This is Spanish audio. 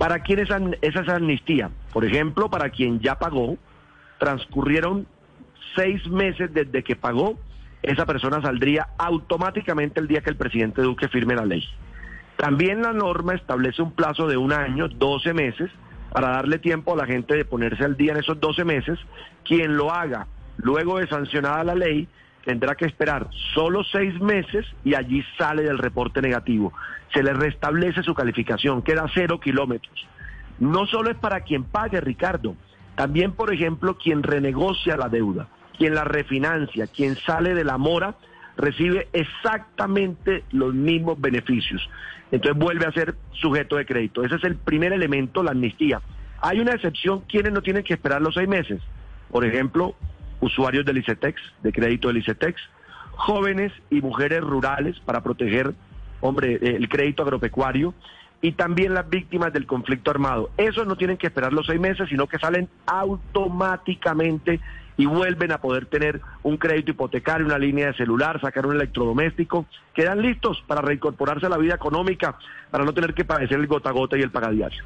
¿Para quién es esa amnistía? Por ejemplo, para quien ya pagó, transcurrieron seis meses desde que pagó, esa persona saldría automáticamente el día que el presidente Duque firme la ley. También la norma establece un plazo de un año, 12 meses, para darle tiempo a la gente de ponerse al día en esos 12 meses. Quien lo haga luego de sancionada la ley tendrá que esperar solo seis meses y allí sale del reporte negativo. Se le restablece su calificación, queda cero kilómetros. No solo es para quien pague, Ricardo, también, por ejemplo, quien renegocia la deuda, quien la refinancia, quien sale de la mora, recibe exactamente los mismos beneficios. Entonces vuelve a ser sujeto de crédito. Ese es el primer elemento, la amnistía. Hay una excepción, quienes no tienen que esperar los seis meses. Por ejemplo, usuarios del ICETEX, de crédito del ICETEX, jóvenes y mujeres rurales para proteger, hombre, el crédito agropecuario y también las víctimas del conflicto armado. Esos no tienen que esperar los seis meses, sino que salen automáticamente y vuelven a poder tener un crédito hipotecario, una línea de celular, sacar un electrodoméstico, quedan listos para reincorporarse a la vida económica, para no tener que padecer el gota a gota y el pagadiario.